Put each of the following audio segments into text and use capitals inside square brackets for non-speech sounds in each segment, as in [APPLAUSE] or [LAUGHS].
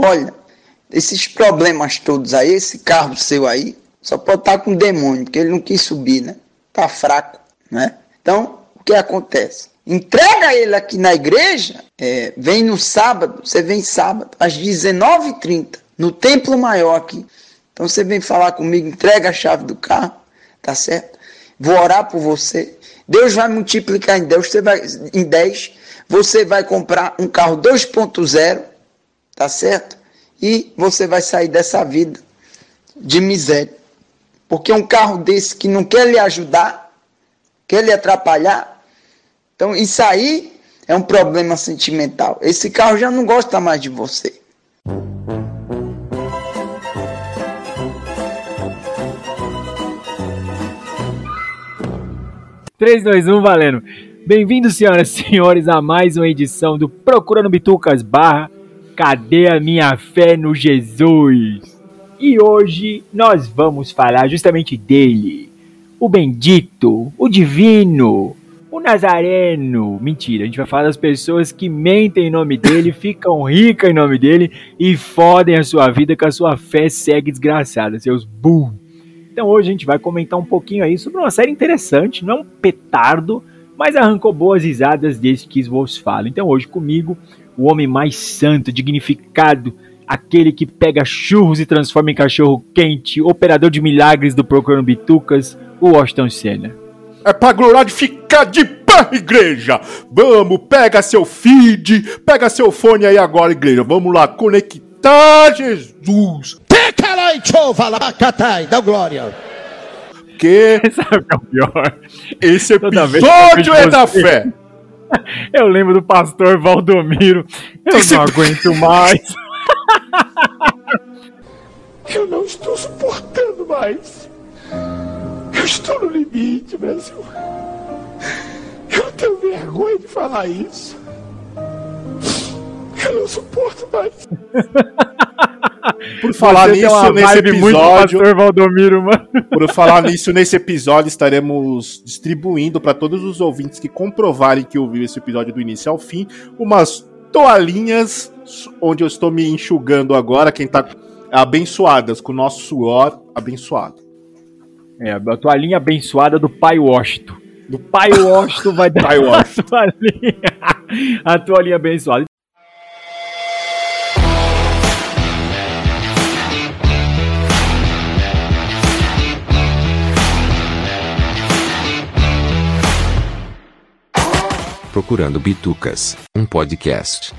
olha, esses problemas todos aí, esse carro seu aí, só pode estar com demônio, porque ele não quis subir, né? Tá fraco, né? Então, o que acontece? Entrega ele aqui na igreja, é, vem no sábado, você vem sábado, às 19h30, no templo maior aqui. Então você vem falar comigo, entrega a chave do carro, tá certo? Vou orar por você. Deus vai multiplicar em 10, você vai, em 10, você vai comprar um carro 2.0, tá certo? E você vai sair dessa vida de miséria. Porque um carro desse que não quer lhe ajudar, quer lhe atrapalhar, então isso aí é um problema sentimental. Esse carro já não gosta mais de você. Três, dois, um, valendo. Bem-vindos, senhoras e senhores, a mais uma edição do Procurando Bitucas barra Cadê a minha fé no Jesus? E hoje nós vamos falar justamente dele, o bendito, o divino, o nazareno. Mentira, a gente vai falar das pessoas que mentem em nome dele, [LAUGHS] ficam ricas em nome dele e fodem a sua vida com a sua fé cega e desgraçada, seus burros. Então hoje a gente vai comentar um pouquinho aí sobre uma série interessante, não é um petardo, mas arrancou boas risadas desde que vos falo. Então hoje comigo, o homem mais santo, dignificado, aquele que pega churros e transforma em cachorro quente, operador de milagres do Procurando Bitucas, o Washington Senna. É pra glorificar de pé, igreja! Vamos, pega seu feed, pega seu fone aí agora, igreja. Vamos lá, conectar Jesus. Dá glória. Que Sabe o que é o esse episódio é da você- fé. [LAUGHS] Eu lembro do pastor Valdomiro. Eu Esse- não aguento mais. [LAUGHS] Eu não estou suportando mais. Eu estou no limite, Brasil. Eu tenho vergonha de falar isso. Eu não suporto mais. [LAUGHS] Por falar Você nisso, nesse episódio, pastor Valdomiro, mano. por falar nisso, nesse episódio estaremos distribuindo para todos os ouvintes que comprovarem que ouviram esse episódio do início ao fim, umas toalhinhas onde eu estou me enxugando agora, quem tá abençoadas com o nosso suor abençoado. É, a toalhinha abençoada do pai Washington. Do pai Washington vai dar [LAUGHS] toalhinha, a toalhinha abençoada. Procurando Bitucas, um podcast.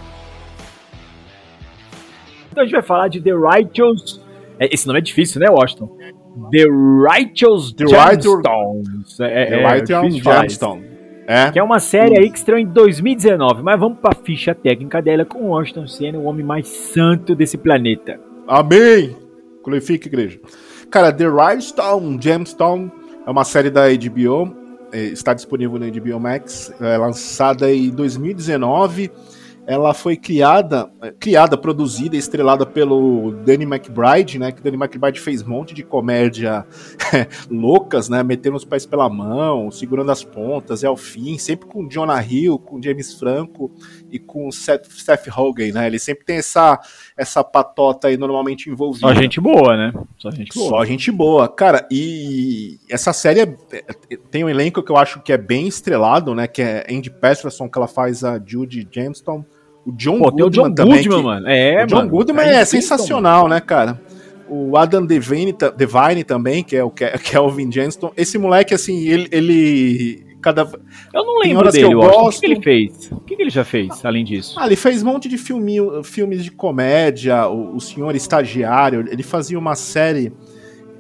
Então a gente vai falar de The Righteous. é, Esse nome é difícil, né, Washington? The Righteous The Righteous- Gemstones. É, The é, Right difícil de falar isso. Gemstone. É? Que é uma série aí que estreou em 2019. Mas vamos pra ficha técnica dela com o Washington Senna, o homem mais santo desse planeta. Amém! Glorifique, igreja. Cara, The Rhinestone Gemstone é uma série da HBO, é, está disponível na HBO Max, é lançada em 2019. Ela foi criada, é, criada, produzida estrelada pelo Danny McBride, né? Que Danny McBride fez um monte de comédia [LAUGHS] loucas, né? Metendo os pés pela mão, segurando as pontas, é ao fim, sempre com Jonah Hill, com James Franco e com Seth, Seth Rogen, né? Ele sempre tem essa, essa patota aí normalmente envolvida. Só gente boa, né? Só gente boa. Só gente boa. Cara, e essa série é- é- tem um elenco que eu acho que é bem estrelado, né? Que é Andy Patterson, que ela faz a Judy Gemstone. O John Pô, tem o John também, Goodman, mano. É, o John mano. Goodman é incrível, sensacional, né, cara? O Adam Devine, Devine também, que é o Ke- [LAUGHS] Kelvin Jenston. Esse moleque, assim, ele. ele cada... Eu não lembro horas que dele, eu Washington. O gosto. que, que ele fez? O que, que ele já fez, além disso? Ah, ele fez um monte de filminho, filmes de comédia, o, o Senhor Estagiário, ele fazia uma série.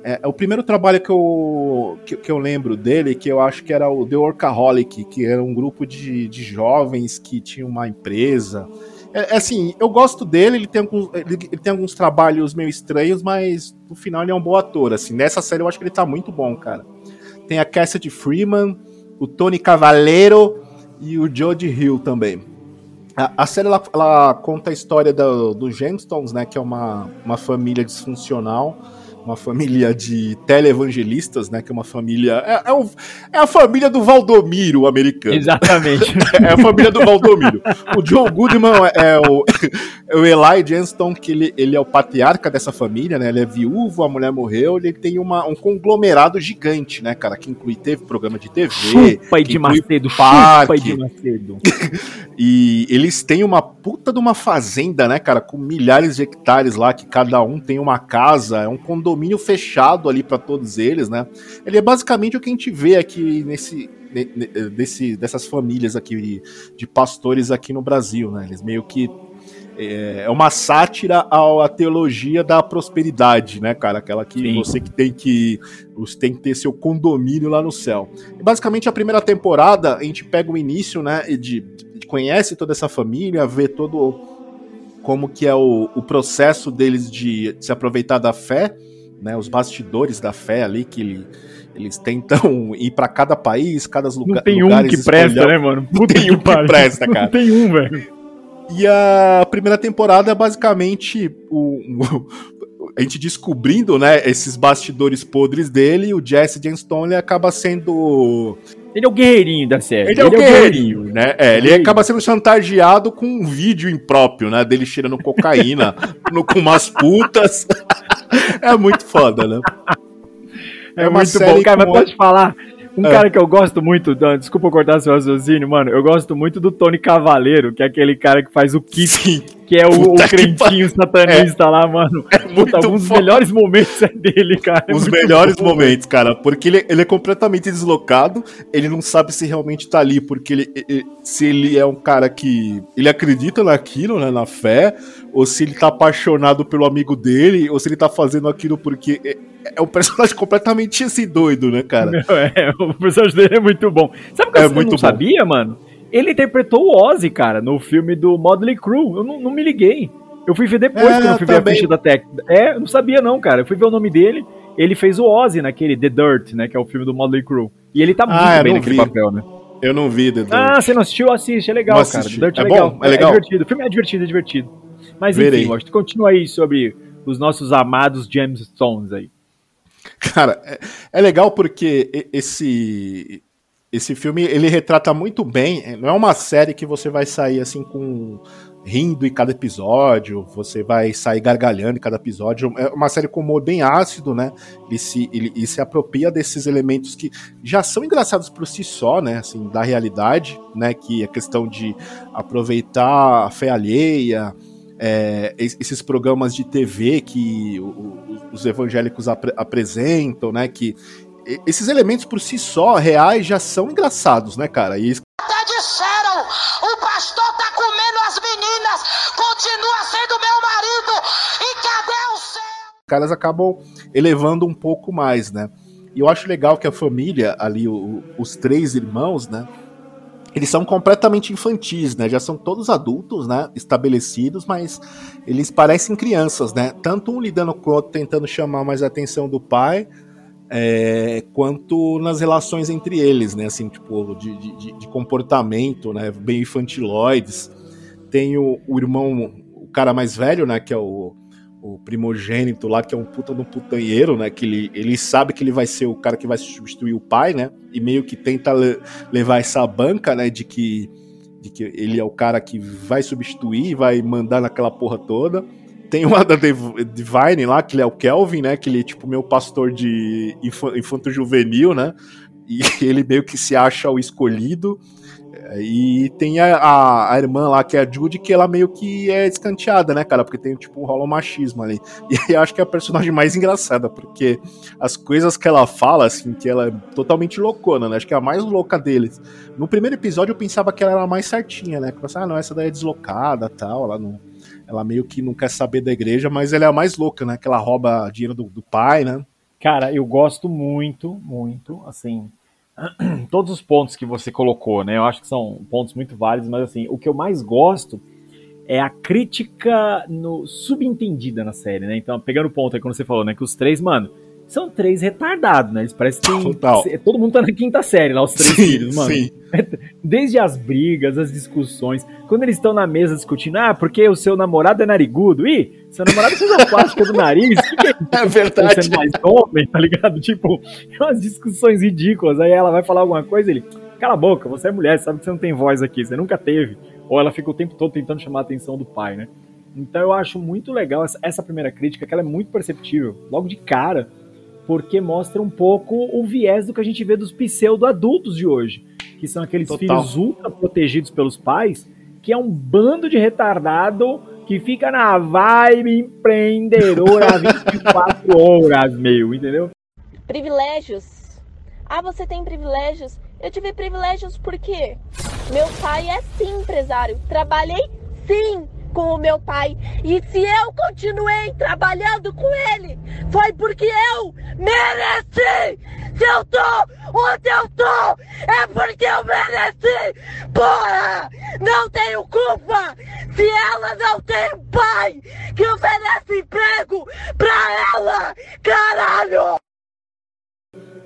É, é o primeiro trabalho que eu, que, que eu lembro dele, que eu acho que era o The Workaholic, que era um grupo de, de jovens que tinha uma empresa. É, é assim, eu gosto dele, ele tem, alguns, ele, ele tem alguns trabalhos meio estranhos, mas no final ele é um bom ator. Assim, nessa série eu acho que ele tá muito bom, cara. Tem a Cassidy Freeman, o Tony Cavaleiro e o Jodie Hill também. A, a série ela, ela conta a história do- dos Gemstones, né? Que é uma, uma família disfuncional uma família de televangelistas, né? Que é uma família. É, é, é a família do Valdomiro americano. Exatamente. [LAUGHS] é a família do Valdomiro. O John Goodman é, é o, é o Eli Johnston, que ele, ele é o patriarca dessa família, né? Ele é viúvo, a mulher morreu, ele tem uma, um conglomerado gigante, né, cara? Que inclui teve programa de TV. Chupa de Macedo, parque. chupa de Macedo. e eles têm uma puta de uma fazenda, né, cara? Com milhares de hectares lá, que cada um tem uma casa, é um condomínio fechado ali para todos eles, né? Ele é basicamente o que a gente vê aqui nesse, desse, dessas famílias aqui de pastores aqui no Brasil, né? Eles meio que é, é uma sátira à teologia da prosperidade, né, cara? Aquela que Sim. você que tem que você tem que ter seu condomínio lá no céu. E basicamente a primeira temporada a gente pega o início, né, de, de conhece toda essa família, vê todo como que é o, o processo deles de se aproveitar da fé, né, os bastidores da fé ali que ele, eles tentam [LAUGHS] ir para cada país, cada lugar. Não tem um que presta, né, mano? Não tem um que presta, cara. Não tem um, velho. E a primeira temporada é basicamente o, a gente descobrindo, né, esses bastidores podres dele, o Jesse Stone acaba sendo ele é o guerreirinho da série. Ele, é, ele é o guerreirinho, guerreirinho, né? É, ele acaba sendo chantageado com um vídeo impróprio, né? Dele cheirando cocaína [LAUGHS] no, com umas putas. [LAUGHS] é muito foda, né? É, é muito bom. Cara, mas pode falar um é. cara que eu gosto muito, desculpa cortar seu raciocínio, mano, eu gosto muito do Tony Cavaleiro, que é aquele cara que faz o Kiss, que é o, o crentinho satanista é. lá, mano. É Puta, um dos melhores momentos é dele, cara. É Os melhores bom, momentos, cara, porque ele, ele é completamente deslocado, ele não sabe se realmente tá ali, porque ele, ele, se ele é um cara que ele acredita naquilo, né, na fé, ou se ele tá apaixonado pelo amigo dele, ou se ele tá fazendo aquilo porque é, é um personagem [LAUGHS] completamente esse doido, né, cara? É, o personagem dele é muito bom. Sabe o que é eu muito não bom. sabia, mano? Ele interpretou o Ozzy, cara, no filme do Modley Crew. Eu não, não me liguei. Eu fui ver depois é, quando eu fui ver a ficha da Tech. É, eu não sabia não, cara. Eu fui ver o nome dele. Ele fez o Ozzy naquele The Dirt, né, que é o filme do Modley Crew. E ele tá muito ah, bem naquele vi. papel, né? Eu não vi The Dirt. Ah, você não assistiu? Assiste, é legal, cara. The Dirt é, é legal. Bom? É legal. É, é divertido. O filme é divertido, é divertido. Mas Verei. enfim, continua aí sobre os nossos amados James Stones aí. Cara, é, é legal porque esse esse filme ele retrata muito bem. Não é uma série que você vai sair assim com rindo em cada episódio, você vai sair gargalhando em cada episódio. É uma série com humor bem ácido, né? Ele se, ele, ele, se apropria desses elementos que já são engraçados por si só, né? Assim, da realidade, né? Que é questão de aproveitar a fé alheia, é, esses programas de TV que os evangélicos ap apresentam, né? Que esses elementos por si só, reais, já são engraçados, né, cara? E Até disseram, o pastor tá comendo as meninas, continua sendo meu marido, e cadê o céu? Os caras acabam elevando um pouco mais, né? E eu acho legal que a família ali, o, os três irmãos, né? eles são completamente infantis, né? Já são todos adultos, né? Estabelecidos, mas eles parecem crianças, né? Tanto um lidando com o outro, tentando chamar mais a atenção do pai, é, quanto nas relações entre eles, né? Assim, tipo, de, de, de comportamento, né? Bem infantiloides. Tem o, o, irmão, o cara mais velho, né? Que é o, o primogênito lá, que é um puta de um putanheiro, né? Que ele, ele sabe que ele vai ser o cara que vai substituir o pai, né? E meio que tenta le levar essa banca, né? De que, de que ele é o cara que vai substituir, vai mandar naquela porra toda. Tem uma da Divine lá, que ele é o Kelvin, né? Que ele é tipo meu pastor de infanto juvenil, né? E [LAUGHS] ele meio que se acha o escolhido. E tem a, a, a, irmã lá, que é a Judy, que ela meio que é escanteada, né, cara? Porque tem, tipo, um rolo machismo ali. [LAUGHS] E eu acho que é a personagem mais engraçada, porque as coisas que ela fala, assim, que ela é totalmente loucona, né? Acho que é a mais louca deles. No primeiro episódio eu pensava que ela era a mais certinha, né? Que eu pensava, ah, não, essa daí é deslocada tal, ela não. Ela meio que não quer saber da igreja, mas ela é a mais louca, né? Que ela rouba dinheiro do, do pai, né? Cara, eu gosto muito, muito, assim [CLEARS THROAT] todos os pontos que você colocou, né? Eu acho que são pontos muito válidos, mas assim, o que eu mais gosto é a crítica no subentendida na série, né? Então, pegando o ponto aí quando você falou, né, que os três, mano, são três retardados, né? Eles parecem que tem, todo mundo tá na quinta série lá, os três [LAUGHS] sim, filhos, mano. Sim. [LAUGHS] Desde as brigas, as discussões, quando eles estão na mesa discutindo, ah, porque o seu namorado é narigudo, ih, Seu namorado fez uma plástica do nariz? Que, que é isso? [LAUGHS] É verdade. Você é mais homem, tá ligado? Tipo, umas discussões ridículas. Aí ela vai falar alguma coisa ele, cala a boca, você é mulher, sabe que você não tem voz aqui, você nunca teve. Ou ela fica o tempo todo tentando chamar a atenção do pai, né? Então eu acho muito legal essa, essa primeira crítica, que ela é muito perceptível, logo de cara, porque mostra um pouco o viés do que a gente vê dos pseudo-adultos de hoje, que são aqueles Total. filhos ultra protegidos pelos pais, que é um bando de retardado que fica na vibe empreendedora 24 [LAUGHS] horas, meu, entendeu? Privilégios. Ah, você tem privilégios? Eu tive privilégios porque meu pai é sim empresário. Trabalhei sim com o meu pai. E se eu continuei trabalhando com ele, foi porque eu mereci! Se eu tô onde eu tô, é porque eu mereci! Porra! Não tenho culpa! Se ela não tem pai que oferece emprego pra ela! Caralho!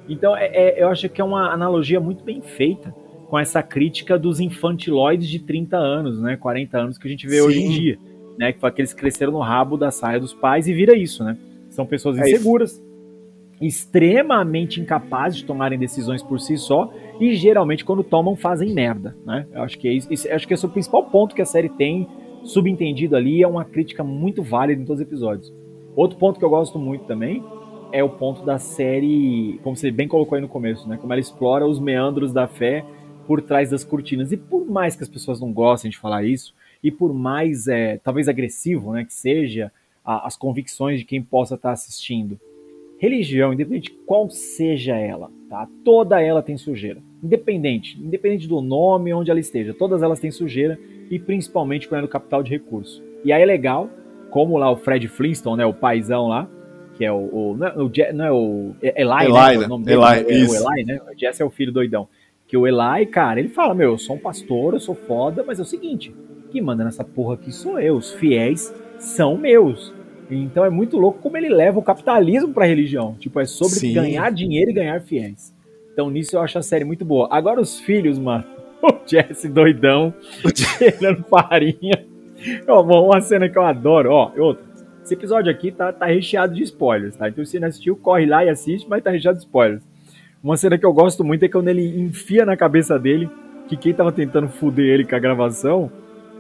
Então, é- é- eu acho que é uma analogia muito bem feita com essa crítica dos infantiloides de 30 anos, né? 40 anos que a gente vê Sim. hoje em dia, né? Que foi aqueles que cresceram no rabo da saia dos pais e vira isso, né? São pessoas É inseguras, extremamente incapazes de tomarem decisões por si só e geralmente quando tomam fazem merda, né? Eu acho que é isso, acho que esse é o principal ponto que a série tem subentendido ali, é uma crítica muito válida em todos os episódios. Outro ponto que eu gosto muito também é o ponto da série, como você bem colocou aí no começo, né? Como ela explora os meandros da fé por trás das cortinas. E por mais que as pessoas não gostem de falar isso, e por mais, é, talvez agressivo, né, que seja a- as convicções de quem possa estar assistindo, religião, independente de qual seja ela, tá? Toda ela tem sujeira. Independente, independente do nome, onde ela esteja, todas elas têm sujeira e principalmente quando é no capital de recurso. E aí é legal, como lá o Fred Flintstone, né, o paizão lá, que é o, o- não, é o não é o é- Eli, Eli, né, o nome dele, Eli, é o isso. Eli, né? O Jesse é o filho doidão. Que o Eli, cara, ele fala, meu, eu sou um pastor, eu sou foda, mas é o seguinte, quem manda nessa porra aqui sou eu, os fiéis são meus. Então é muito louco como ele leva o capitalismo pra religião. Tipo, é sobre Sim. ganhar dinheiro e ganhar fiéis. Então nisso eu acho a série muito boa. Agora os filhos, mano. [LAUGHS] O Jesse doidão, cheirando [LAUGHS] farinha. Ó, uma cena que eu adoro, ó, outra. Esse episódio aqui tá, tá recheado de spoilers, tá? Então se você não assistiu, corre lá e assiste, mas tá recheado de spoilers. Uma cena que eu gosto muito é quando ele enfia na cabeça dele que quem tava tentando foder ele com a gravação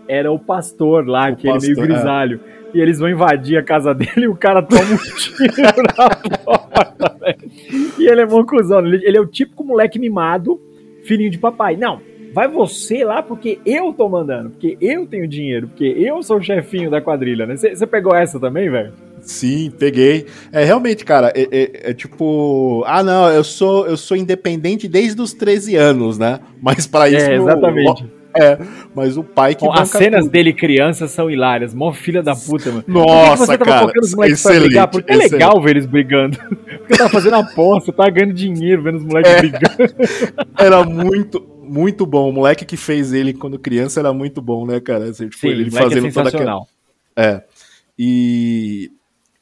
era o pastor lá, O que ele meio pastor, é. grisalho. E eles vão invadir a casa [LAUGHS] dele e o cara toma um tiro na porta, [LAUGHS] velho. E ele é mó cuzão. Ele, ele é o típico moleque mimado, filhinho de papai. Não, vai você lá porque eu tô mandando, porque eu tenho dinheiro, porque eu sou o chefinho da quadrilha, né? Você pegou essa também, velho? Sim, peguei. É realmente, cara, é, é- é tipo, ah, não, eu sou eu sou independente desde os 13 anos, né? Mas pra isso É, exatamente. É, mas o pai que Ó, as cenas tudo. dele criança são hilárias. Mó filha da puta, mano. Nossa, você cara, colocando os moleques pra excelente, brigar? Porque é excelente. legal ver eles brigando. [LAUGHS] Porque tava fazendo aposta, tava ganhando dinheiro vendo os moleques É. brigando. [LAUGHS] Era muito muito bom. O moleque que fez ele quando criança era muito bom, né, cara? Assim, tipo, Sim, ele é fazendo toda aquela. É. E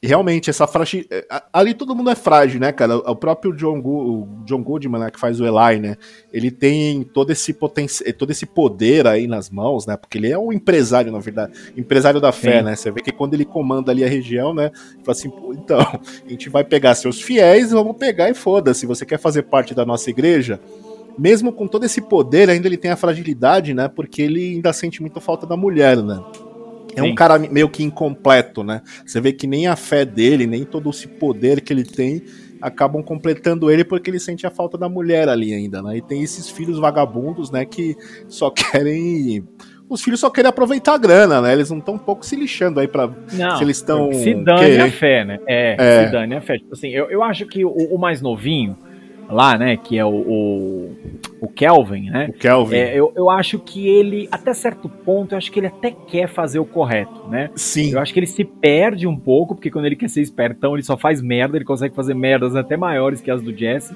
realmente essa frágil. Ali todo mundo é frágil, né, cara? O próprio John, Gu- o John Goodman, né, que faz o Eli, né? Ele tem todo esse potencial, todo esse poder aí nas mãos, né? Porque ele é um empresário, na verdade, empresário da fé, Sim. né? Você vê que quando ele comanda ali a região, né? Fala assim, "Pô, então, a gente vai pegar seus fiéis, vamos pegar e foda-se. Você quer fazer parte da nossa igreja? Mesmo com todo esse poder, ainda ele tem a fragilidade, né? Porque ele ainda sente muita falta da mulher, né? É um cara meio que incompleto, né? Você vê que nem a fé dele, nem todo esse poder que ele tem acabam completando ele porque ele sente a falta da mulher ali ainda, né? E tem esses filhos vagabundos, né, que só querem [LAUGHS] os filhos só querem aproveitar a grana, né? Eles não estão um pouco se lixando aí pra. Não, Se eles estão Se dane a fé, né? É, É. se dane a fé. Tipo assim, eu, eu acho que o, o mais novinho lá, né, que é o, o, o Kelvin, né? O Kelvin. É, eu, eu acho que ele, até certo ponto, eu acho que ele até quer fazer o correto, né? Sim. Eu acho que ele se perde um pouco, porque quando ele quer ser espertão, ele só faz merda, ele consegue fazer merdas até maiores que as do Jesse.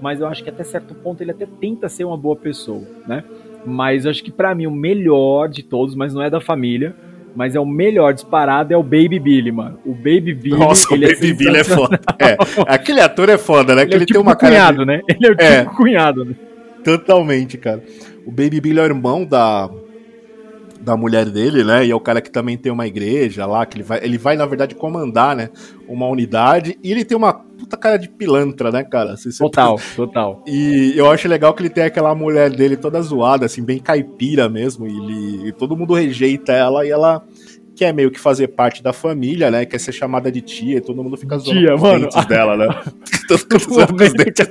Mas eu acho que até certo ponto ele até tenta ser uma boa pessoa, né? Mas eu acho que pra mim o melhor de todos, mas não é da família, mas é o melhor disparado, é o Baby Billy, mano. O Baby Billy, Nossa, o ele Baby Billy é foda. É, aquele ator é foda, né? Ele é tipo tem uma cara. de- cunhado, né? Ele é o tipo É. cunhado, né? Totalmente, cara. O Baby Billy é o irmão da. Da mulher dele, né? E é o cara que também tem uma igreja lá, que ele vai, ele vai na verdade comandar, né? Uma unidade. E ele tem uma puta cara de pilantra, né, cara? Se você- Total, total. E eu acho legal que ele tem aquela mulher dele toda zoada, assim, bem caipira mesmo. E, ele, e todo mundo rejeita ela e ela quer meio que fazer parte da família, né? Quer ser chamada de tia e todo mundo fica zoando Tia, os mano. dentes dela, né? [LAUGHS] todo mundo zoando os dentes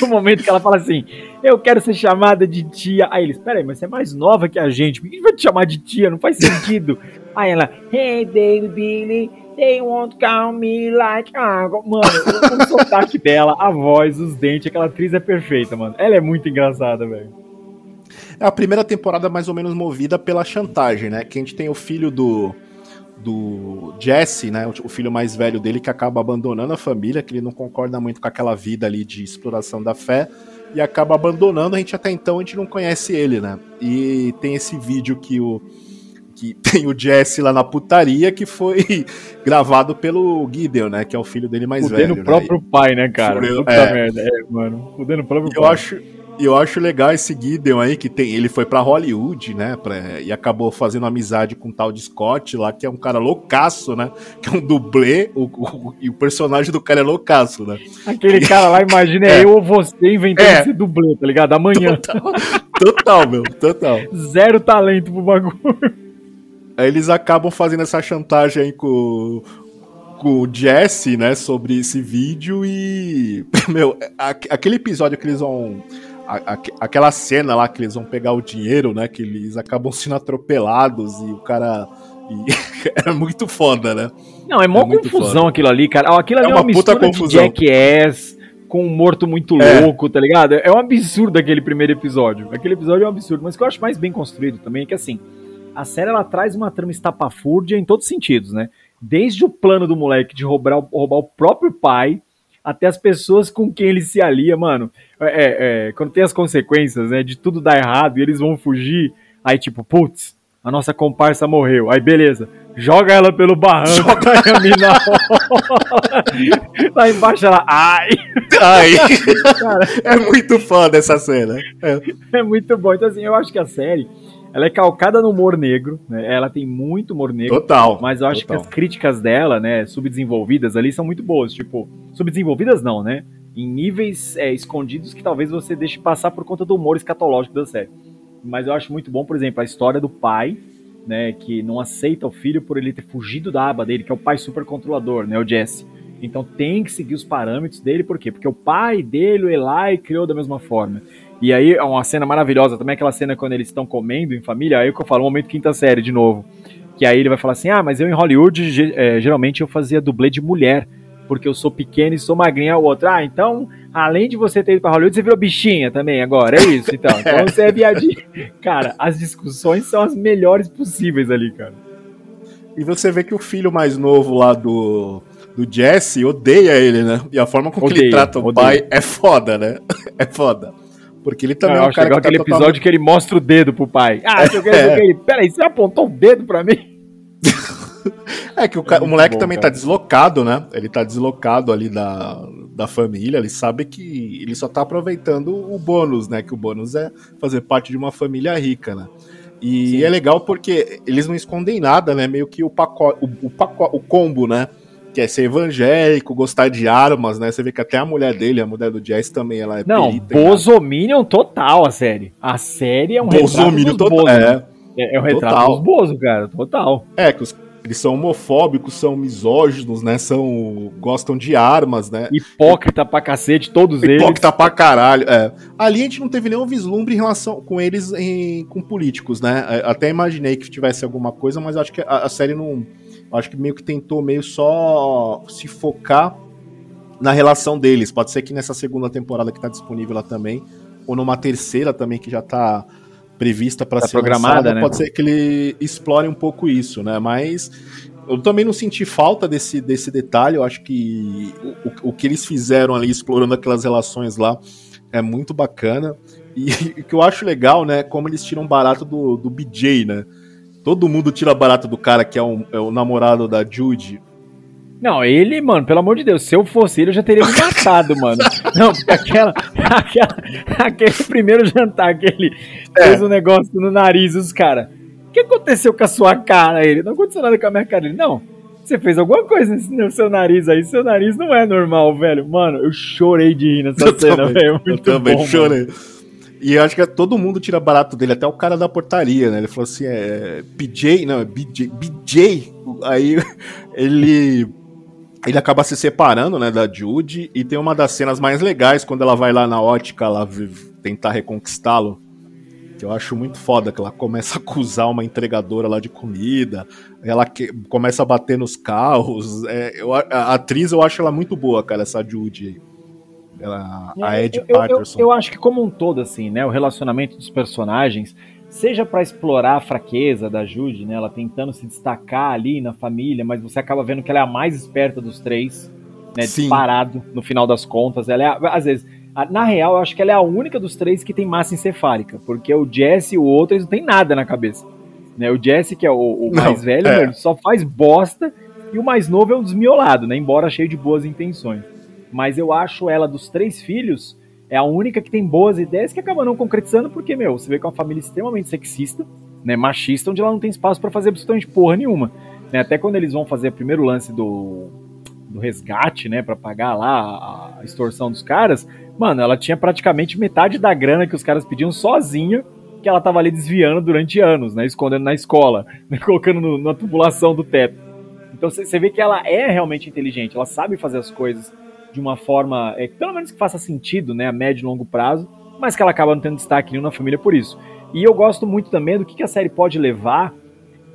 no momento que ela fala assim, eu quero ser chamada de tia. Aí eles, peraí, mas você é mais nova que a gente, por que a gente vai te chamar de tia? Não faz sentido. [LAUGHS] Aí ela, hey baby Billy, they won't call me like água. Mano, o sotaque dela, a voz, os dentes, aquela atriz é perfeita, mano. Ela é muito engraçada, velho. É a primeira temporada mais ou menos movida pela chantagem, né? Que a gente tem o filho do do Jesse, né, o- filho mais velho dele que acaba abandonando a família, que ele não concorda muito com aquela vida ali de exploração da fé e acaba abandonando. A gente até então a gente não conhece ele, né? E tem esse vídeo que o que [LAUGHS] tem o Jesse lá na putaria que foi [LAUGHS] gravado pelo Gideon, né, que é o filho dele mais Fudendo velho. o próprio pai, né, cara? Fudendo- Puta é. merda. É, mano. Fudendo o próprio eu pai. acho, eu acho legal esse Gideon aí, que tem. Ele foi pra Hollywood, né? pra- e acabou fazendo amizade com o tal de Scott lá, que é um cara loucaço, né? Que é um dublê, o, o- e o personagem do cara é loucaço, né? Aquele cara lá, imagina, é É. eu ou você inventando É. esse dublê, tá ligado? Amanhã. Total, total, meu, total. Zero talento pro bagulho. Aí eles acabam fazendo essa chantagem aí com, com o Jesse, né, sobre esse vídeo e. [LAUGHS] Meu, a- aquele episódio que eles vão. A- a- aquela cena lá que eles vão pegar o dinheiro, né, que eles acabam sendo atropelados e o cara. e- [LAUGHS] é muito foda, né? Não, é mó É confusão aquilo ali, cara. Aquilo ali É é uma uma, puta mistura de confusão. Jackass com um morto muito É. louco, tá ligado? É um absurdo aquele primeiro episódio. Aquele episódio é um absurdo. Mas o que eu acho mais bem construído também é que, assim, a série ela traz uma trama estapafúrdia em todos os sentidos, né? Desde o plano do moleque de roubar, roubar o próprio pai até as pessoas com quem ele se alia, mano. É, é, é, quando tem as consequências, né, de tudo dar errado e eles vão fugir, aí tipo, putz, a nossa comparsa morreu. Aí beleza, joga ela pelo barranco, aí a mina. Lá embaixo ela, ai, Ai, cara, é muito foda essa cena. É. é muito bom. Então assim, eu acho que a série, ela é calcada no humor negro, né? Ela tem muito humor negro. Total. Mas eu acho total. que as críticas dela, né, subdesenvolvidas ali, são muito boas. Tipo, subdesenvolvidas não, né? Em níveis é, escondidos que talvez você deixe passar por conta do humor escatológico da série. Mas eu acho muito bom, por exemplo, a história do pai, né, que não aceita o filho por ele ter fugido da aba dele, que é o pai super controlador, né, o Jesse. Então tem que seguir os parâmetros dele, por quê? Porque o pai dele, o Eli, criou da mesma forma. E aí é uma cena maravilhosa também, aquela cena quando eles estão comendo em família, aí é o que eu falo, momento quinta série de novo. Que aí ele vai falar assim: ah, mas eu em Hollywood, é, geralmente eu fazia dublê de mulher, porque eu sou pequeno e sou magrinha. O outro, ah, então, além de você ter ido pra Hollywood, você virou bichinha também agora, é isso, então. [LAUGHS] Então você é viadinho. Cara, as discussões são as melhores possíveis ali, cara. E você vê que o filho mais novo lá do, do Jesse odeia ele, né? E a forma com que ele trata o odeia. pai é foda, né? [LAUGHS] É foda. Porque ele também eu é um acho cara legal que tá aquele totalmente- episódio que ele mostra o dedo pro pai. Ah, eu quero É. ele. Peraí, você apontou o dedo pra mim? [LAUGHS] É que o, ca- o moleque bom, também cara. tá deslocado, né? Ele tá deslocado ali da, da família, ele sabe que ele só tá aproveitando o bônus, né? Que o bônus é fazer parte de uma família rica, né? E Sim. é legal porque eles não escondem nada, né? Meio que o pacote, o, o, paco- o combo, né? Que é ser evangélico, gostar de armas, né? Você vê que até a mulher dele, a mulher do Jazz também, ela é Não, perita em Bozominion total a série. A série é um dos total. Bozo, né? É, É, é um retrato Total. dos Bozo, cara, total. é, que os- eles são homofóbicos, são misóginos, né? São, gostam de armas, né? Hipócrita pra cacete, todos eles. Hipócrita pra caralho. É. Ali a gente não teve nenhum vislumbre em relação com eles em- com políticos, né? É, Até imaginei que tivesse alguma coisa, mas acho que a, a série não. Acho que meio que tentou meio só se focar na relação deles. Pode ser que nessa segunda temporada que tá disponível lá também, ou numa terceira também que já tá prevista para Tá ser programada, lançada, né? pode ser que ele explore um pouco isso, né? Mas eu também não senti falta desse, desse detalhe. Eu acho que o, o- o que eles fizeram ali, explorando aquelas relações lá, é muito bacana. E [LAUGHS] o que eu acho legal, né? Como eles tiram barato do, do BJ, né? Todo mundo tira barato do cara que é, um- é o namorado da Judy. Não, ele, mano, pelo amor de Deus, se eu fosse ele, eu já teria me matado, mano. [LAUGHS] Não, porque aquela, aquela, aquele primeiro jantar que ele É. fez um negócio no nariz, os caras. O que aconteceu com a sua cara? Ele, não aconteceu nada com a minha cara. Ele, não. Você fez alguma coisa nesse- no seu nariz aí. Seu nariz não é normal, velho. Mano, eu chorei de rir nessa Eu cena, velho. eu Muito também bom, mano. E eu acho que todo mundo tira barato dele, até o cara da portaria, né? Ele falou assim, é BJ, não, é BJ, BJ. Aí [LAUGHS] ele ele acaba se separando, né, da Judy e tem uma das cenas mais legais quando ela vai lá na ótica lá tentar reconquistá-lo. Que eu acho muito foda que ela começa a acusar uma entregadora lá de comida, ela que- começa a bater nos carros. é, eu a- atriz eu acho ela muito boa, cara, essa Judy. aí. Ela, a É, Ed eu, eu- eu, Patterson. eu acho que como um todo, assim, né, o relacionamento dos personagens, seja pra explorar a fraqueza da Jude, né, ela tentando se destacar ali na família, mas você acaba vendo que ela é a mais esperta dos três, né, Sim. disparado no final das contas. Ela é, a- às vezes, a- na real, eu acho que ela é a única dos três que tem massa encefálica, porque o Jesse e o outro eles não tem nada na cabeça. Né, o Jesse, que é o, o Não, mais velho, é. meu, ele só faz bosta, e o mais novo é um desmiolado, né, embora cheio de boas intenções mas eu acho ela dos três filhos é a única que tem boas ideias que acaba não concretizando, porque, meu, você vê que é uma família extremamente sexista, né, machista, onde ela não tem espaço pra fazer absolutamente porra nenhuma. Né, até quando eles vão fazer o primeiro lance do, do resgate, né, para pagar lá a extorsão dos caras, mano, ela tinha praticamente metade da grana que os caras pediam sozinha, que ela tava ali desviando durante anos, né, escondendo na escola, [LAUGHS] né, colocando no- na tubulação do teto. Então você vê que ela é realmente inteligente, ela sabe fazer as coisas de uma forma, é, pelo menos que faça sentido, né, a médio e longo prazo, mas que ela acaba não tendo destaque nenhum na família por isso. E eu gosto muito também do que, que a série pode levar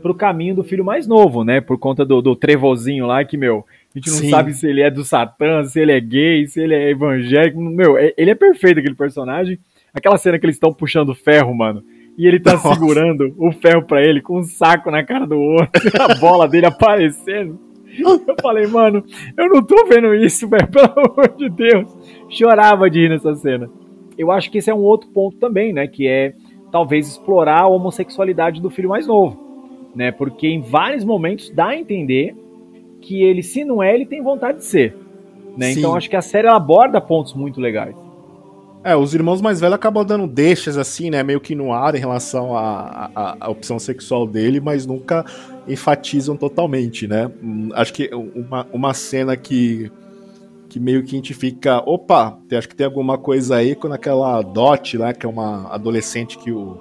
pro caminho do filho mais novo, né, por conta do, do trevozinho lá, que, meu, a gente não Sim. sabe se ele é do Satã, se ele é gay, se ele é evangélico, meu, é- ele é perfeito aquele personagem. Aquela cena que eles estão puxando ferro, mano, e ele tá Nossa. segurando o ferro pra ele com um saco na cara do outro, [LAUGHS] a bola dele aparecendo. Eu falei, mano, eu não tô vendo isso, [LAUGHS] velho, pelo amor de Deus. Chorava de rir nessa cena. Eu acho que esse é um outro ponto também, né, que é talvez explorar a homossexualidade do filho mais novo, né, porque em vários momentos dá a entender que ele, se não é, ele tem vontade de ser, né, então acho que a série aborda pontos muito legais. É, os irmãos mais velhos acabam dando deixas assim, né? Meio que no ar em relação à, opção sexual dele, mas nunca enfatizam totalmente, né? Hum, Acho que uma, uma cena que, que meio que a gente fica. Opa, tem- acho que tem alguma coisa aí quando aquela Dot lá, que é uma adolescente que o,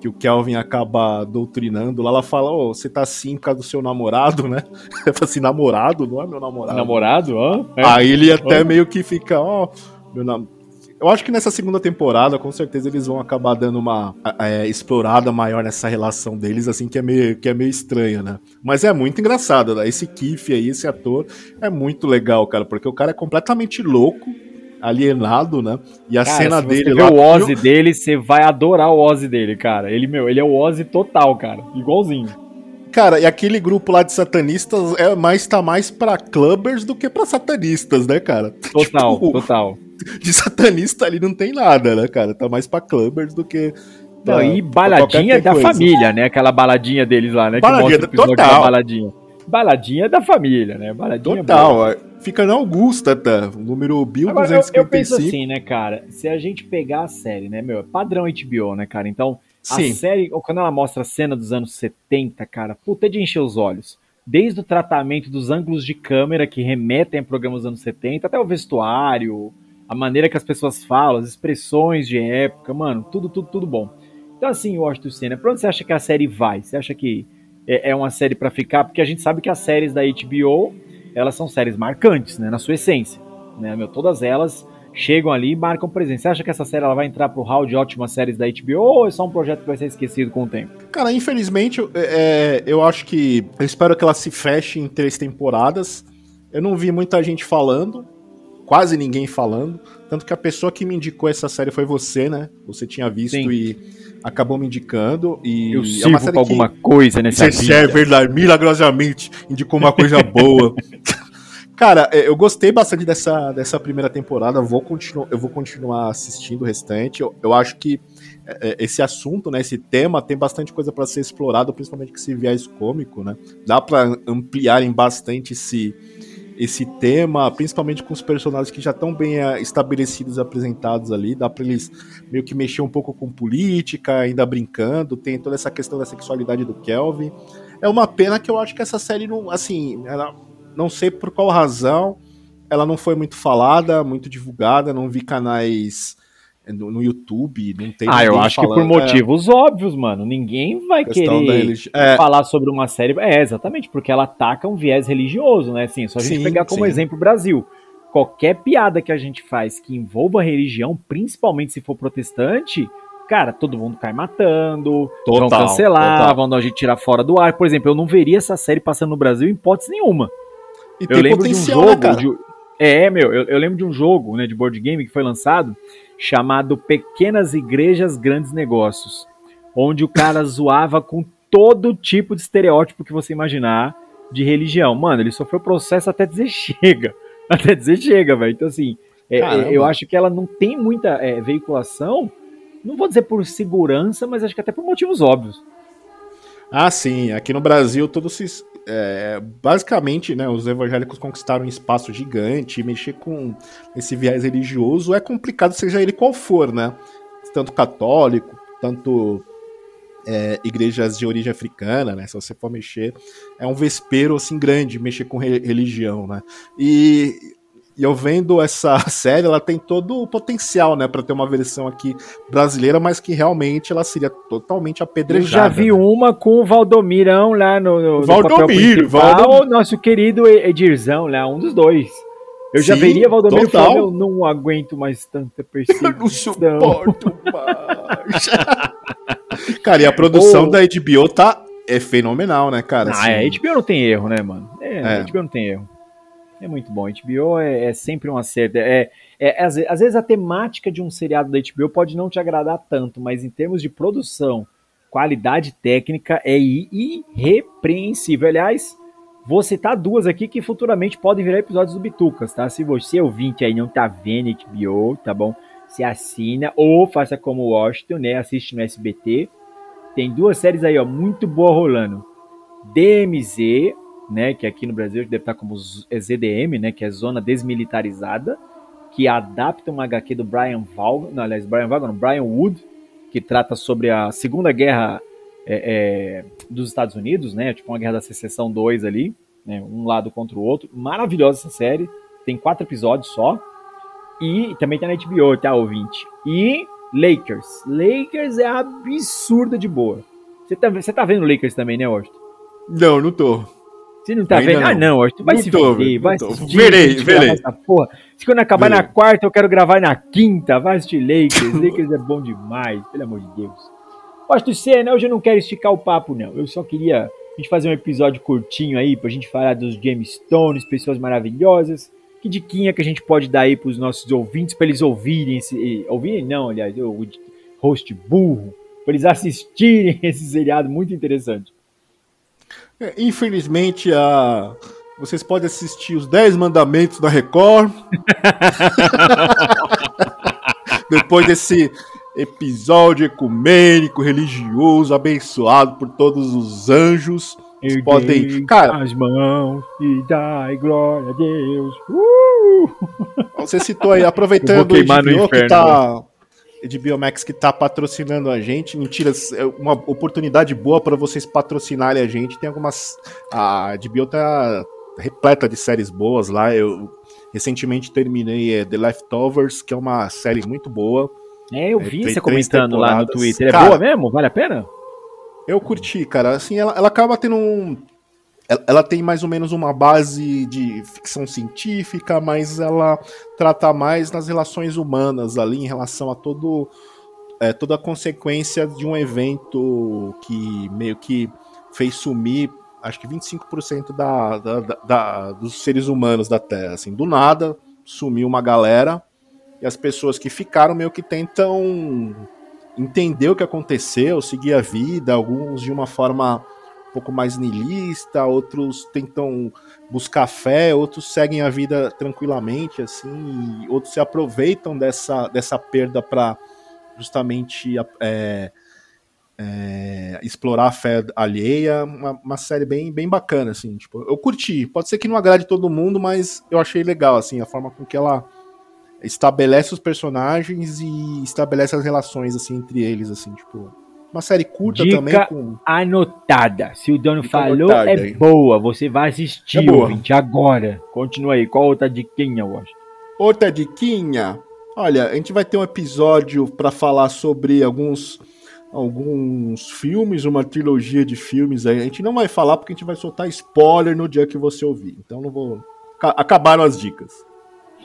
que o Kelvin acaba doutrinando lá, ela fala: Ô, você tá assim por causa do seu namorado, né? [LAUGHS] Eu falo assim: namorado? Não é meu namorado. Namorado, ó. É. Aí ele até meio que fica, ó, meu nam- Eu acho que nessa segunda temporada, com certeza, eles vão acabar dando uma é, explorada maior nessa relação deles, assim, que é meio, que é meio estranha, né? Mas é muito engraçado, né? Esse Kiff aí, esse ator, é muito legal, cara, porque o cara é completamente louco, alienado, né? E a Cara, cena se você dele lá. o Ozzy dele, você vai adorar o Ozzy dele, cara. Ele, meu, ele é o Ozzy total, cara. Igualzinho. Cara, e aquele grupo lá de satanistas é mais tá mais pra clubbers do que pra satanistas, né, cara? [LAUGHS] Total, Tipo, total. De satanista ali não tem nada, né, cara? Tá mais pra clubbers do que. Não, pra- e pra baladinha da coisa. família, né? Aquela baladinha deles lá, né? Baladinha que mostra o total. da baladinha. Baladinha da família, né? Baladinha Total, boa. fica na Augusta, até. O número Bill Agora, eu, 255. eu penso assim, né, cara? Se a gente pegar a série, né, meu? é Padrão HBO, né, cara? Então, Sim. a série, quando ela mostra a cena dos anos 70, cara, puta de encher os olhos. Desde o tratamento dos ângulos de câmera que remetem a programas dos anos 70, até o vestuário, a maneira que as pessoas falam, as expressões de época, mano, tudo, tudo, tudo bom. Então, assim, Washington Senna, pra onde você acha que a série vai? Você acha que é, é uma série pra ficar? Porque a gente sabe que as séries da HBO, elas são séries marcantes, né, na sua essência. Né, meu, todas elas chegam ali e marcam presença. Você acha que essa série ela vai entrar pro hall de ótimas séries da HBO ou é só um projeto que vai ser esquecido com o tempo? Cara, infelizmente, eu- é, eu acho que. Eu espero que ela se feche em três temporadas. Eu não vi muita gente falando, quase ninguém falando. Tanto que a pessoa que me indicou essa série foi você, né? Você tinha visto Sim. e acabou me indicando. E Eu é sirvo uma série com alguma que coisa nessa você é vida. verdade, milagrosamente indicou uma coisa boa. [LAUGHS] Cara, é, eu gostei bastante dessa, dessa primeira temporada. Vou continu, eu vou continuar assistindo o restante. Eu, eu acho que é, é, esse assunto, né, esse tema, tem bastante coisa para ser explorado, principalmente com esse viés cômico, né? Dá para ampliarem bastante esse, esse tema, principalmente com os personagens que já estão bem eh, estabelecidos, apresentados ali, dá para eles meio que mexer um pouco com política, ainda brincando, tem toda essa questão da sexualidade do Kelvin. É uma pena que eu acho que essa série não, assim, ela, não sei por qual razão, ela não foi muito falada, muito divulgada, não vi canais no, no YouTube, não tem Ah, eu acho que por falando- é, motivos óbvios, mano. Ninguém vai querer é. falar sobre uma série. É, exatamente, porque ela ataca um viés religioso, né? Assim, só a gente Sim, pegar como sim. exemplo o Brasil. Qualquer piada que a gente faz que envolva religião, principalmente se for protestante, cara, todo mundo cai matando, vão Total, cancelar, total. vão dar a gente tirar fora do ar. Por exemplo, eu não veria essa série passando no Brasil em hipótese nenhuma. E Eu tem lembro potencial, de um né, jogo. cara? De- É, meu, eu, eu lembro de um jogo né, de board game que foi lançado chamado Pequenas Igrejas Grandes Negócios, onde o cara [LAUGHS] zoava com todo tipo de estereótipo que você imaginar de religião. Mano, ele sofreu processo até dizer [LAUGHS] chega. Até dizer chega, velho. Então, assim, é, é, eu acho que ela não tem muita é, veiculação. Não vou dizer por segurança, mas acho que até por motivos óbvios. Ah, sim. Aqui no Brasil, todos se. É, basicamente, né, os evangélicos conquistaram um espaço gigante e mexer com esse viés religioso é complicado, seja ele qual for, né? Tanto católico, tanto é, igrejas de origem africana, né? Se você for mexer, é um vespeiro assim grande mexer com re- religião, né? E, e eu vendo essa [LAUGHS] série, ela tem todo o potencial, né, para ter uma versão aqui brasileira, mas que realmente ela seria totalmente Eu apedrejada. já vi né? uma com o Valdomirão lá no, no, no Valdomiro, papel principal, Valdomiro. nosso querido Edirzão lá, um dos dois. Eu já Sim, veria Valdomiro falando, eu não aguento mais tanta perseguição. [LAUGHS] Eu não suporto mais. [LAUGHS] cara, e a produção Ô. da HBO tá é fenomenal, né, cara? Ah, Assim, é, HBO não tem erro, né, mano? É, É. HBO não tem erro. É muito bom. HBO é, é sempre um acerto. É, é, às, ve- às vezes a temática de um seriado da HBO pode não te agradar tanto, mas em termos de produção, qualidade técnica é irrepreensível. Aliás, vou citar duas aqui que futuramente podem virar episódios do Bitucas, tá? Se você ouvinte aí não tá vendo HBO, tá bom? Se assina ou faça como o Washington, né? Assiste no SBT. Tem duas séries aí, ó, muito boa rolando. DMZ, né, que aqui no Brasil deve estar como ZDM, né, que é Zona Desmilitarizada, que adapta uma HQ do Brian Vaughan, não, aliás, Brian Vaughan, não, Brian Wood, que trata sobre a Segunda Guerra é, é, dos Estados Unidos, né, tipo uma Guerra da Secessão 2 ali, né, um lado contra o outro. Maravilhosa essa série, tem quatro episódios só, e também tá na HBO, tá, ouvinte? E Lakers. Lakers é absurda de boa. Você tá, tá vendo Lakers também, né, Washington? Não, não tô. Você não tá Ainda vendo? não. Ah, não, Washington. Vai Não se tô, ver, vai tô. assistir. Verei, verei. Essa porra. Se quando acabar Verei. na quarta, eu quero gravar na quinta. Vai assistir Lakers. [LAUGHS] Lakers é bom demais, pelo amor de Deus. Washington, você, né? Hoje eu não quero esticar o papo, não. Eu só queria a gente fazer um episódio curtinho aí pra gente falar dos James Stones, pessoas maravilhosas. Que diquinha que a gente pode dar aí pros nossos ouvintes pra eles ouvirem esse. Ouvirem não, aliás, o host burro. Pra eles assistirem [LAUGHS] esse seriado muito interessante. É, Infelizmente, a... vocês podem assistir os 10 mandamentos da Record. [LAUGHS] Depois desse episódio ecumênico, religioso, abençoado por todos os anjos. Vocês podem. Cara, as mãos e dai glória a Deus. Uh! [LAUGHS] você citou aí, aproveitando HBO que tá. HBO Max que tá patrocinando a gente. Mentira, é uma oportunidade boa para vocês patrocinarem a gente. Tem algumas. A HBO tá repleta de séries boas lá. Eu recentemente terminei é, The Leftovers, que é uma série muito boa. É, eu É, vi tem você comentando lá no. Twitter. É Cara, boa mesmo? Vale a pena? Eu curti, cara. Assim, ela, ela acaba tendo um. Ela, tem mais ou menos uma base de ficção científica, mas ela trata mais nas relações humanas ali, em relação a todo. é, toda a consequência de um evento que meio que fez sumir, acho que 25% da, da, da- dos seres humanos da Terra. Assim, do nada, sumiu uma galera, e as pessoas que ficaram meio que tentam entender o que aconteceu, seguir a vida, alguns de uma forma pouco mais niilista, outros tentam buscar fé, outros seguem a vida tranquilamente, assim, outros se aproveitam dessa, dessa perda para justamente é, é, explorar a fé alheia, uma, uma, série bem, bem bacana, assim, tipo, eu curti, pode ser que não agrade todo mundo, mas eu achei legal, assim, a forma com que ela estabelece os personagens e estabelece as relações, assim, entre eles, assim, tipo, uma série curta Dica também. Com... anotada. Se o dono Dica falou, é aí. boa. Você vai assistir, é ouvinte, agora. Continua aí. Qual outra diquinha, eu acho? Outra diquinha? Olha, a gente vai ter um episódio para falar sobre alguns alguns filmes, uma trilogia de filmes aí. A gente não vai falar porque a gente vai soltar spoiler no dia que você ouvir. Então não vou. Acabaram as dicas.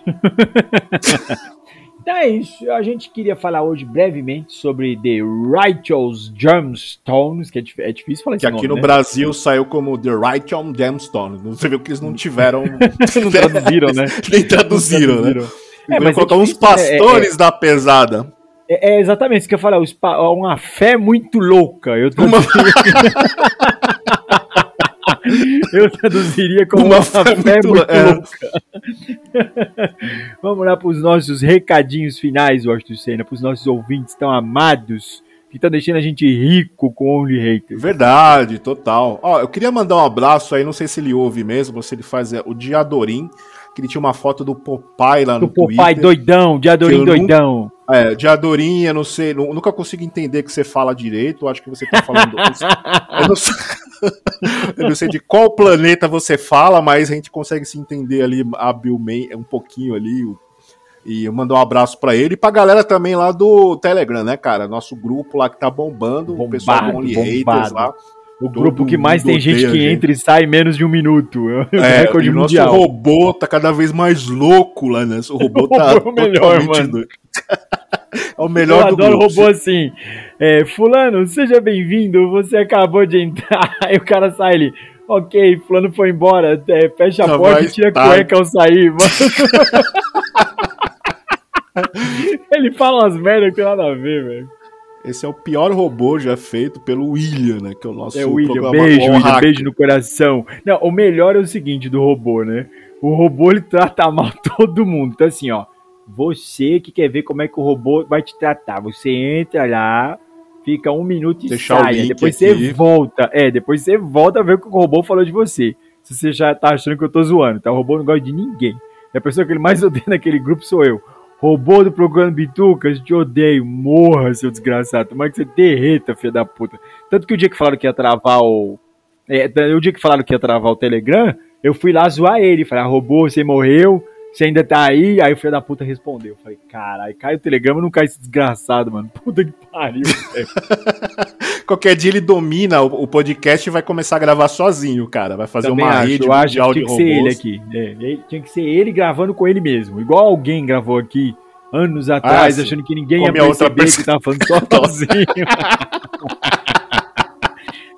[LAUGHS] então é isso. A gente queria falar hoje brevemente sobre The Righteous Gemstones, que é, é difícil falar Que aqui nome, no né? Brasil saiu como The Righteous Gemstones. Você viu que eles não tiveram. [LAUGHS] não [LAUGHS] traduziram, né? Nem traduziram, né? traduziram. né? É, mas colocar é uns pastores é, é, da pesada. É, é, exatamente isso que eu falei, uma fé muito louca. Eu tô uma... [LAUGHS] Eu traduziria como uma, uma fé, fé muito, é. louca. [LAUGHS] Vamos lá para os nossos recadinhos finais, Washington Senna, para os nossos ouvintes tão amados que estão deixando a gente rico com Only Haters. Verdade, total. Ó, eu queria mandar um abraço aí, não sei se ele ouve mesmo, ou se ele faz é, o Diadorim, que ele tinha uma foto do Popeye lá no do Twitter. Popeye doidão, Diadorim doidão. Nunca, é, Diadorim, eu não sei, nunca consigo entender que você fala direito, acho que você tá falando... [LAUGHS] eu, não sei, [LAUGHS] eu não sei de qual planeta você fala, mas a gente consegue se entender ali habilmente, um pouquinho ali, e eu mando um abraço para ele e pra galera também lá do Telegram, né, cara? Nosso grupo lá que tá bombando, bombado, o pessoal do Only Haters lá. O grupo que mais tem gente que gente. entra e sai em menos de um minuto. [LAUGHS] É, é recorde o mundial. nosso robô tá cada vez mais louco lá, né? O robô [LAUGHS] tá o melhor, mano. [LAUGHS] é o melhor Eu do adoro grupo. robô assim. É, fulano, seja bem-vindo. Você acabou de entrar. Aí o cara sai ali. Ok, fulano foi embora. É, fecha a porta e tira a cueca ao sair, mano. Ele fala umas merdas que tem nada a ver, velho. Esse é o pior robô já feito pelo William, né? Que é o nosso É o William, beijo, William, beijo no coração. Não, o melhor é o seguinte do robô, né? O robô ele trata mal [LAUGHS] todo mundo. Então assim, ó, você que quer ver como é que o robô vai te tratar, você entra lá, fica um minuto e Deixar sai, depois aqui. você volta. É, depois você volta a ver o que o robô falou de você. Se você já tá achando que eu tô zoando, tá? O robô não gosta de ninguém. E a pessoa que ele mais [LAUGHS] odeia naquele grupo sou eu. Robô do Procurando Bitucas, te odeio. Morra, seu desgraçado. Tomara que você derreta, filho da puta. Tanto que o dia que falaram que ia travar o. É, o dia que falaram que ia travar o Telegram, eu fui lá zoar ele. Falei, ah, robô, você morreu, você ainda tá aí. Aí o filho da puta respondeu. Falei, caralho, cai o Telegram, não cai esse desgraçado, mano. [LAUGHS] Puta que pariu, [LAUGHS] Qualquer dia ele domina o, podcast e vai começar a gravar sozinho, cara. Vai fazer Também uma acho, rede eu acho que tinha que ser ele aqui. É, tinha que ser ele gravando com ele mesmo. Igual alguém gravou aqui anos atrás, ah, achando que ninguém ia perceber que tava falando [LAUGHS] sozinho.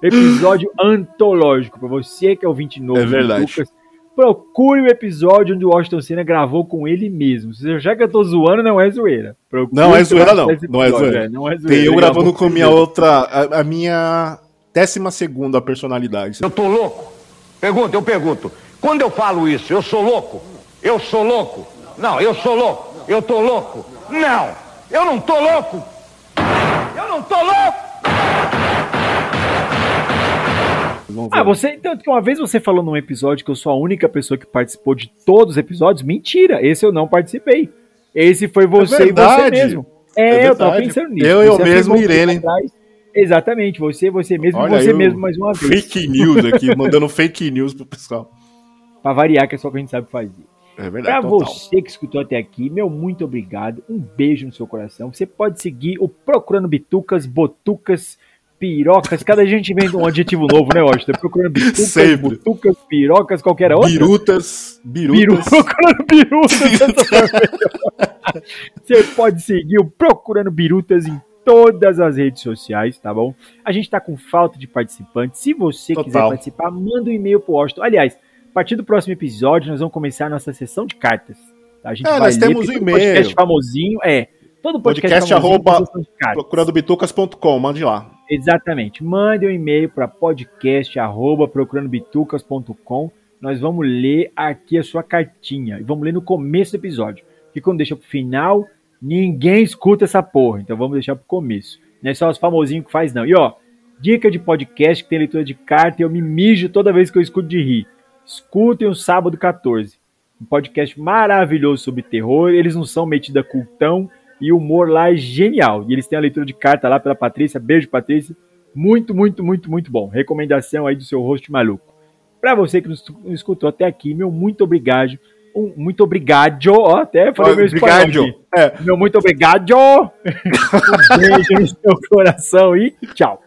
Episódio antológico, para você que é ouvinte novo. É verdade. Lucas, procure o episódio onde o Washington Senna gravou com ele mesmo. Já que eu tô zoando, não é zoeira. Procure não é zoeira, não. Não é zoeira. É, não é zoeira. Tem eu gravando com a minha outra. A, a minha décima segunda personalidade. Eu tô louco? Pergunta, eu pergunto. Quando eu falo isso, eu sou louco? Eu sou louco? Não, eu sou louco. Eu tô louco? Não, eu não tô louco. Eu não tô louco. Ah, você. Que uma vez você falou num episódio que eu sou a única pessoa que participou de todos os episódios. Mentira, esse eu não participei. Esse foi você é e você mesmo. É, é eu tava pensando nisso. Eu, eu mesmo, Irene. Exatamente, você, você mesmo Olha você mesmo mais uma vez. Fake news aqui, mandando fake news pro pessoal. [LAUGHS] Pra variar, que é só que a gente sabe fazer. É verdade. Pra total. você que escutou até aqui, meu muito obrigado. Um beijo no seu coração. Você pode seguir o Procurando Bitucas, Botucas, pirocas. Cada gente vem um adjetivo novo, né, Washington? Procurando bitucas, Sempre. butucas, pirocas, qualquer outra. Birutas, birutas. [LAUGHS] procurando birutas. [LAUGHS] Você pode seguir o Procurando Birutas em todas as redes sociais, tá bom? A gente tá com falta de participantes. Se você Total. quiser participar, manda um e-mail pro Washington. Aliás, a partir do próximo episódio, nós vamos começar a nossa sessão de cartas. Tá? A gente é, vai nós temos um e-mail. podcast famosinho, é. Todo podcast, podcast arroba procuradobitucas.com, mande lá. Exatamente. Mande um e-mail para podcast arroba procuradobitucas.com. Nós vamos ler aqui a sua cartinha. E vamos ler no começo do episódio. Porque quando deixa pro final, ninguém escuta essa porra. Então vamos deixar pro começo. Não é só os famosinhos que faz, não. E ó, dica de podcast que tem leitura de carta e eu me mijo toda vez que eu escuto de rir. Escutem o Sábado 14. Um podcast maravilhoso sobre terror. Eles não são metidos a cultão e o humor lá é genial. E eles têm a leitura de carta lá pela Patrícia. Beijo, Patrícia. Muito, muito, muito, muito bom. Recomendação aí do seu host maluco. Para você que nos escutou até aqui, meu muito obrigado. Um, muito obrigado. Ó, até falei meu espanhol aqui. É. Meu muito obrigado. [LAUGHS] um beijo no seu coração e tchau.